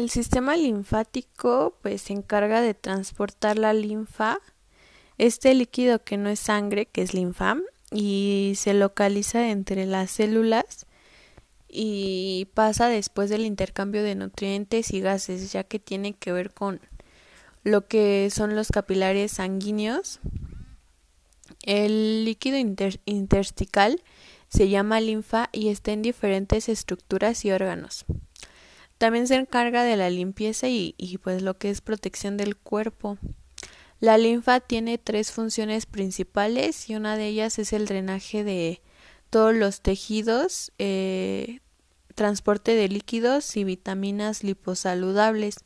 El sistema linfático pues se encarga de transportar la linfa, este líquido que no es sangre, que es linfa, y se localiza entre las células y pasa después del intercambio de nutrientes y gases, ya que tiene que ver con lo que son los capilares sanguíneos. El líquido intersticial se llama linfa y está en diferentes estructuras y órganos. También se encarga de la limpieza y, pues lo que es protección del cuerpo. La linfa tiene tres funciones principales y una de ellas es el drenaje de todos los tejidos, eh, transporte de líquidos y vitaminas liposaludables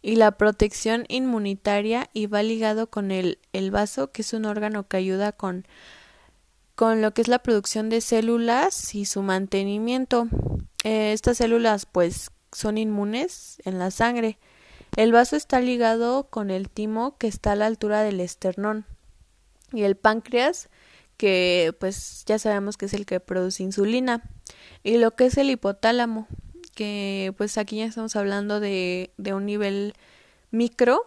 y la protección inmunitaria y va ligado con el, el vaso que es un órgano que ayuda con con lo que es la producción de células y su mantenimiento. Eh, estas células pues son inmunes en la sangre. El vaso está ligado con el timo que está a la altura del esternón y el páncreas que pues ya sabemos que es el que produce insulina y lo que es el hipotálamo que pues aquí ya estamos hablando de, de un nivel micro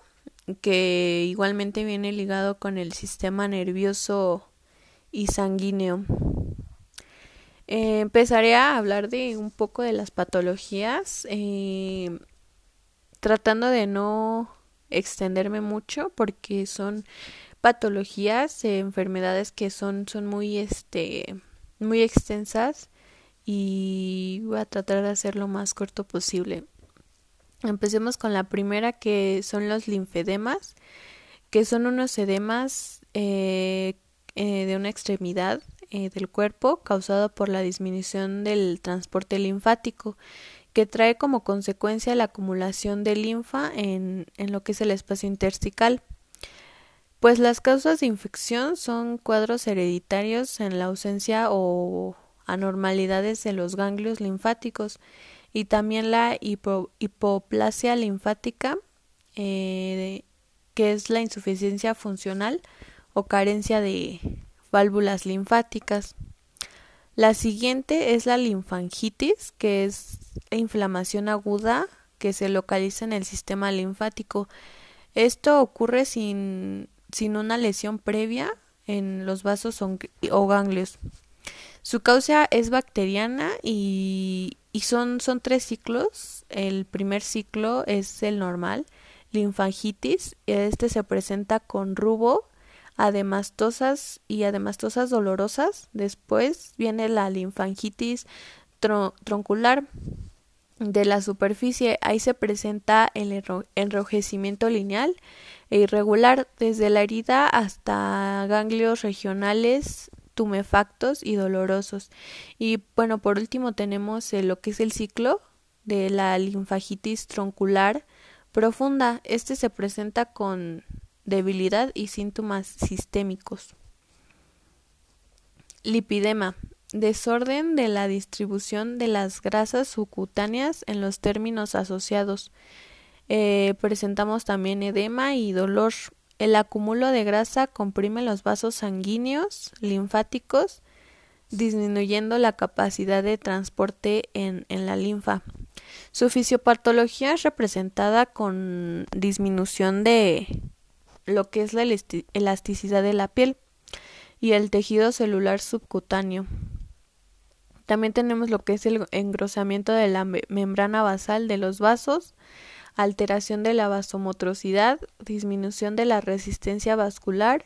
que igualmente viene ligado con el sistema nervioso y sanguíneo. Eh, empezaré a hablar de un poco de las patologías, eh, tratando de no extenderme mucho porque son patologías, eh, enfermedades que son, son muy, este, muy extensas y voy a tratar de hacer lo más corto posible. Empecemos con la primera que son los linfedemas, que son unos edemas eh, de una extremidad eh, del cuerpo causado por la disminución del transporte linfático que trae como consecuencia la acumulación de linfa en, en lo que es el espacio intersticial. Pues las causas de infección son cuadros hereditarios en la ausencia o anormalidades de los ganglios linfáticos y también la hipoplasia linfática, eh, que es la insuficiencia funcional o carencia de válvulas linfáticas. La siguiente es la linfangitis, que es la inflamación aguda que se localiza en el sistema linfático. Esto ocurre sin, sin una lesión previa en los vasos o ganglios. Su causa es bacteriana y, y son, son tres ciclos. El primer ciclo es el normal, linfangitis. Este se presenta con rubo, ademastosas y ademastosas dolorosas. Después viene la linfangitis troncular de la superficie. Ahí se presenta el enrojecimiento lineal e irregular desde la herida hasta ganglios regionales tumefactos y dolorosos. Y bueno, por último tenemos lo que es el ciclo de la linfagitis troncular profunda. Este se presenta con debilidad y síntomas sistémicos. Lipidema. Desorden de la distribución de las grasas subcutáneas en los términos asociados. Eh, presentamos también edema y dolor. El acúmulo de grasa comprime los vasos sanguíneos, linfáticos, disminuyendo la capacidad de transporte en, en la linfa. Su fisiopatología es representada con disminución de lo que es la elasticidad de la piel y el tejido celular subcutáneo. También tenemos lo que es el engrosamiento de la membrana basal de los vasos, alteración de la vasomotricidad, disminución de la resistencia vascular,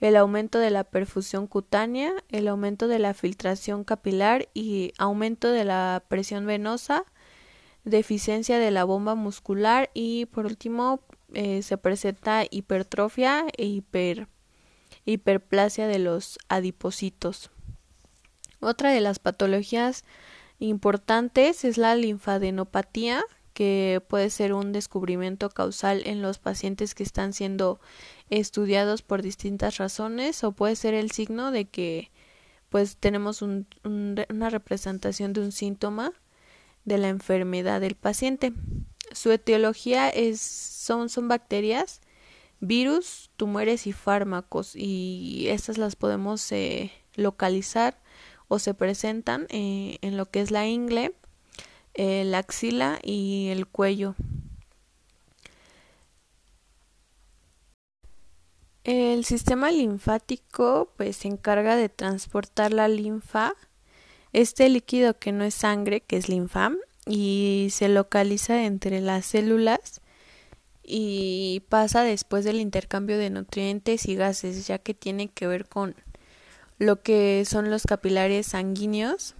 el aumento de la perfusión cutánea, el aumento de la filtración capilar y aumento de la presión venosa, deficiencia de la bomba muscular y por último eh, se presenta hipertrofia e hiper, hiperplasia de los adipocitos. Otra de las patologías importantes es la linfadenopatía, que puede ser un descubrimiento causal en los pacientes que están siendo estudiados por distintas razones o puede ser el signo de que pues tenemos un, una representación de un síntoma de la enfermedad del paciente. Su etiología es, son, son bacterias, virus, tumores y fármacos y estas las podemos eh, localizar o se presentan eh, en lo que es la ingle, la axila y el cuello. El sistema linfático pues se encarga de transportar la linfa, este líquido que no es sangre, que es linfa, y se localiza entre las células y pasa después del intercambio de nutrientes y gases, ya que tiene que ver con lo que son los capilares sanguíneos.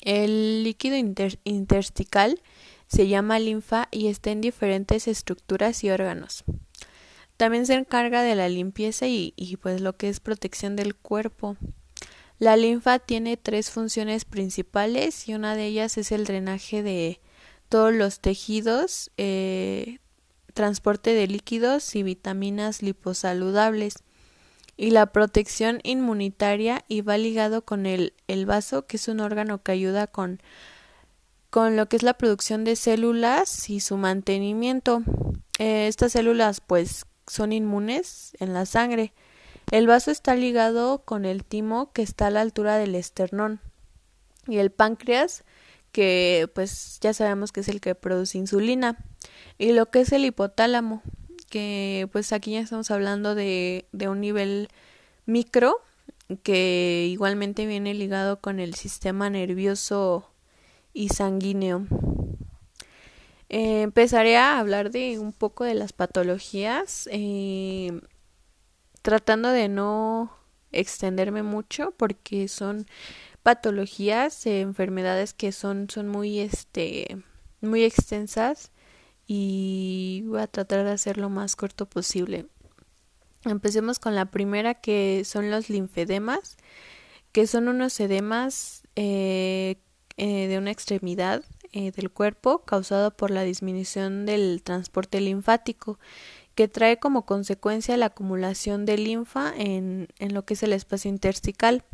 El líquido intersticial se llama linfa y está en diferentes estructuras y órganos. También se encarga de la limpieza y, pues lo que es protección del cuerpo. La linfa tiene tres funciones principales y una de ellas es el drenaje de todos los tejidos, eh, transporte de líquidos y vitaminas liposaludables y la protección inmunitaria y va ligado con el, el vaso que es un órgano que ayuda con con lo que es la producción de células y su mantenimiento. Eh, estas células pues son inmunes en la sangre. El vaso está ligado con el timo que está a la altura del esternón y el páncreas que pues ya sabemos que es el que produce insulina y lo que es el hipotálamo que pues aquí ya estamos hablando de, de un nivel micro que igualmente viene ligado con el sistema nervioso y sanguíneo. Empezaré a hablar de un poco de las patologías, eh, tratando de no extenderme mucho porque son patologías, eh, enfermedades que son, son muy, este, muy extensas y voy a tratar de hacer lo más corto posible. Empecemos con la primera que son los linfedemas, que son unos edemas de una extremidad eh, del cuerpo causado por la disminución del transporte linfático, que trae como consecuencia la acumulación de linfa en, en lo que es el espacio intersticial.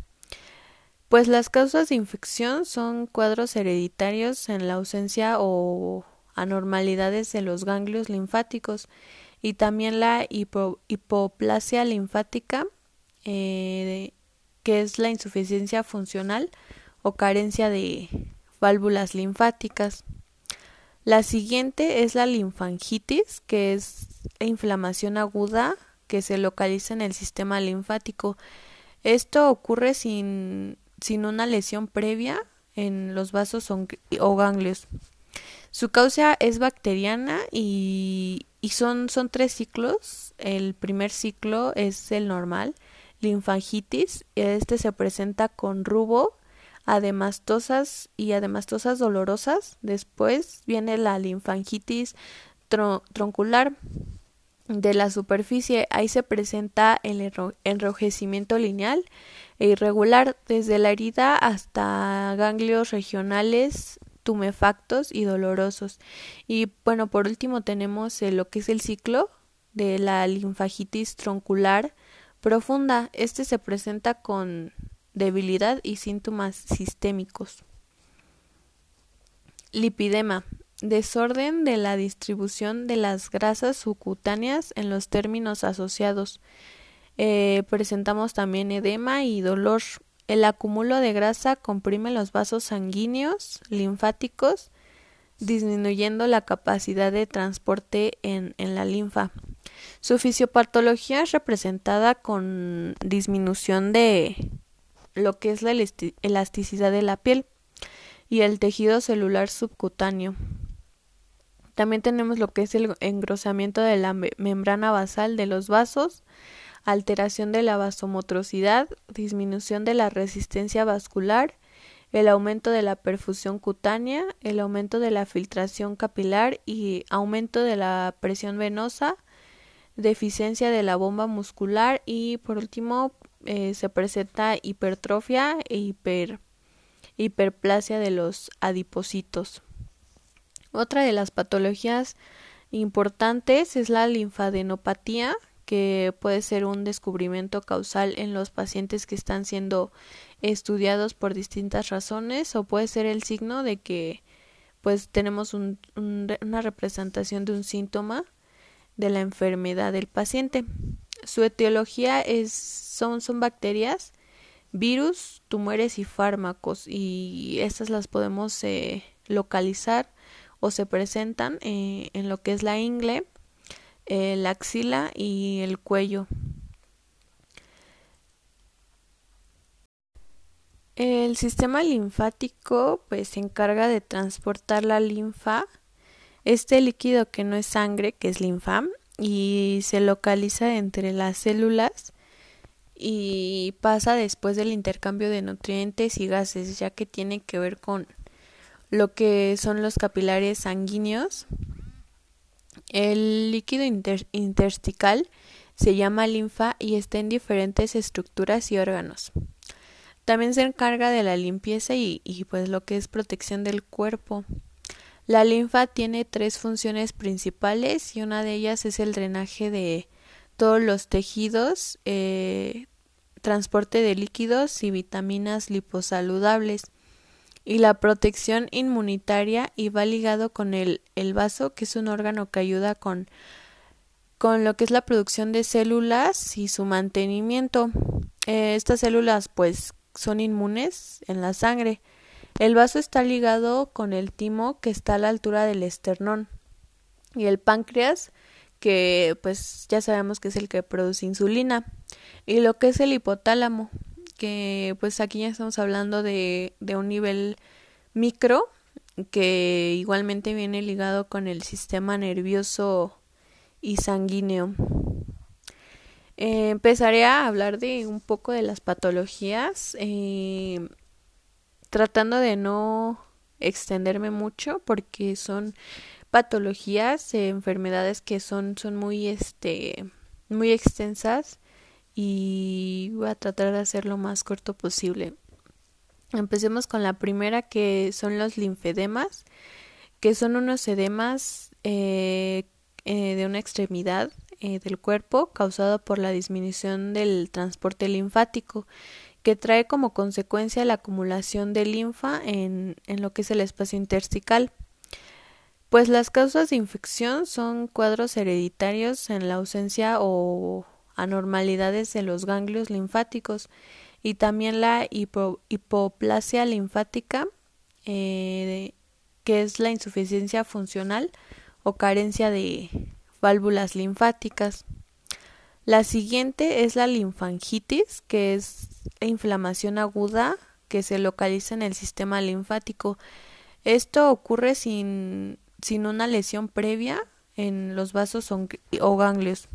Pues las causas de infección son cuadros hereditarios en la ausencia o anormalidades de los ganglios linfáticos y también la hipoplasia linfática, eh, que es la insuficiencia funcional o carencia de, válvulas linfáticas. La siguiente es la linfangitis, que es inflamación aguda que se localiza en el sistema linfático. Esto ocurre sin, sin una lesión previa en los vasos o ganglios. Su causa es bacteriana y, y son, son tres ciclos. El primer ciclo es el normal, linfangitis. Este se presenta con rubo, ademastosas y ademastosas dolorosas. Después viene la linfangitis troncular de la superficie. Ahí se presenta el enrojecimiento lineal e irregular desde la herida hasta ganglios regionales tumefactos y dolorosos. Y bueno, por último tenemos lo que es el ciclo de la linfangitis troncular profunda. Este se presenta con debilidad y síntomas sistémicos. Lipidema. Desorden de la distribución de las grasas subcutáneas en los términos asociados. Eh, presentamos también edema y dolor. El acúmulo de grasa comprime los vasos sanguíneos, linfáticos, disminuyendo la capacidad de transporte en, en la linfa. Su fisiopatología es representada con disminución de lo que es la elasticidad de la piel y el tejido celular subcutáneo. También tenemos lo que es el engrosamiento de la membrana basal de los vasos, alteración de la vasomotricidad, disminución de la resistencia vascular, el aumento de la perfusión cutánea, el aumento de la filtración capilar y aumento de la presión venosa, deficiencia de la bomba muscular y por último eh, se presenta hipertrofia e hiper, hiperplasia de los adipocitos. Otra de las patologías importantes es la linfadenopatía, que puede ser un descubrimiento causal en los pacientes que están siendo estudiados por distintas razones o puede ser el signo de que pues tenemos una representación de un síntoma de la enfermedad del paciente. Su etiología es, son, son bacterias, virus, tumores y fármacos y estas las podemos eh, localizar o se presentan eh, en lo que es la ingle, eh, la axila y el cuello. El sistema linfático pues se encarga de transportar la linfa, este líquido que no es sangre, que es linfa, y se localiza entre las células y pasa después del intercambio de nutrientes y gases, ya que tiene que ver con lo que son los capilares sanguíneos. El líquido intersticial se llama linfa y está en diferentes estructuras y órganos. También se encarga de la limpieza y, y pues lo que es protección del cuerpo. La linfa tiene tres funciones principales y una de ellas es el drenaje de todos los tejidos, eh, transporte de líquidos y vitaminas liposaludables y la protección inmunitaria y va ligado con el, el vaso que es un órgano que ayuda con con lo que es la producción de células y su mantenimiento. Eh, estas células pues son inmunes en la sangre. El vaso está ligado con el timo que está a la altura del esternón y el páncreas que pues ya sabemos que es el que produce insulina y lo que es el hipotálamo que pues aquí ya estamos hablando de, de un nivel micro que igualmente viene ligado con el sistema nervioso y sanguíneo. Eh, empezaré a hablar de un poco de las patologías, eh, tratando de no extenderme mucho porque son patologías, eh, enfermedades que son, son muy, este, muy extensas y voy a tratar de hacerlo lo más corto posible. Empecemos con la primera que son los linfedemas, que son unos edemas de una extremidad eh, del cuerpo causado por la disminución del transporte linfático, que trae como consecuencia la acumulación de linfa en, en lo que es el espacio intersticial. Pues las causas de infección son cuadros hereditarios en la ausencia o anormalidades de los ganglios linfáticos y también la hipoplasia linfática, eh, que es la insuficiencia funcional o carencia de, válvulas linfáticas. La siguiente es la linfangitis, que es la inflamación aguda que se localiza en el sistema linfático. Esto ocurre sin, sin una lesión previa en los vasos o ganglios.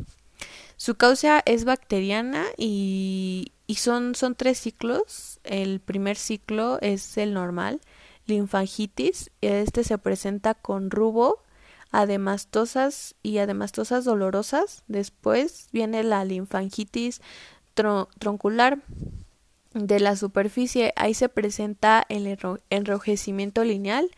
Su causa es bacteriana y, y son, son tres ciclos. El primer ciclo es el normal, linfangitis. Este se presenta con rubo, ademastosas y ademastosas dolorosas. Después viene la linfangitis troncular de la superficie. Ahí se presenta el enrojecimiento lineal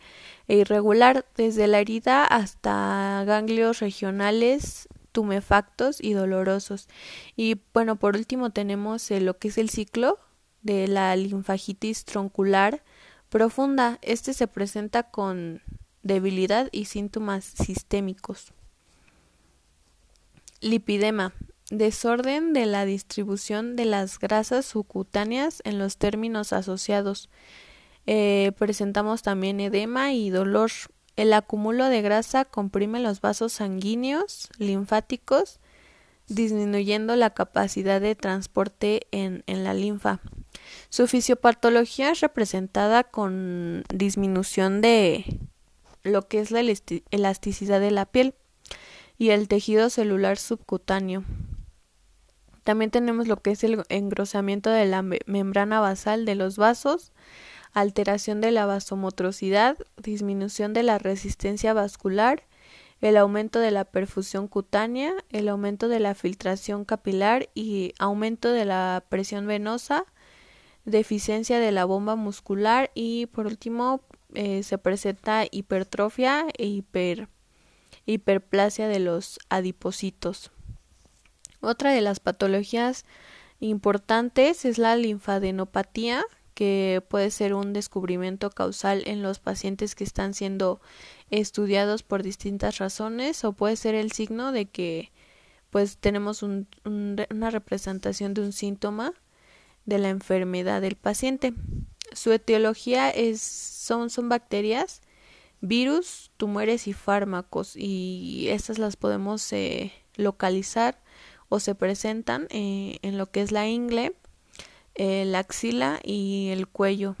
e irregular desde la herida hasta ganglios regionales tumefactos y dolorosos. Y bueno, por último tenemos lo que es el ciclo de la linfangitis troncular profunda. Este se presenta con debilidad y síntomas sistémicos. Lipidema. Desorden de la distribución de las grasas subcutáneas en los términos asociados. Eh, presentamos también edema y dolor. El acúmulo de grasa comprime los vasos sanguíneos, linfáticos, disminuyendo la capacidad de transporte en, en la linfa. Su fisiopatología es representada con disminución de lo que es la elasticidad de la piel y el tejido celular subcutáneo. También tenemos lo que es el engrosamiento de la membrana basal de los vasos, alteración de la vasomotricidad, disminución de la resistencia vascular, el aumento de la perfusión cutánea, el aumento de la filtración capilar y aumento de la presión venosa, deficiencia de la bomba muscular y por último eh, se presenta hipertrofia e hiper, hiperplasia de los adipocitos. Otra de las patologías importantes es la linfadenopatía, que puede ser un descubrimiento causal en los pacientes que están siendo estudiados por distintas razones o puede ser el signo de que pues tenemos una representación de un síntoma de la enfermedad del paciente. Su etiología es, son, son bacterias virus, tumores y fármacos y estas las podemos eh, localizar o se presentan eh, en lo que es la ingle, la axila y el cuello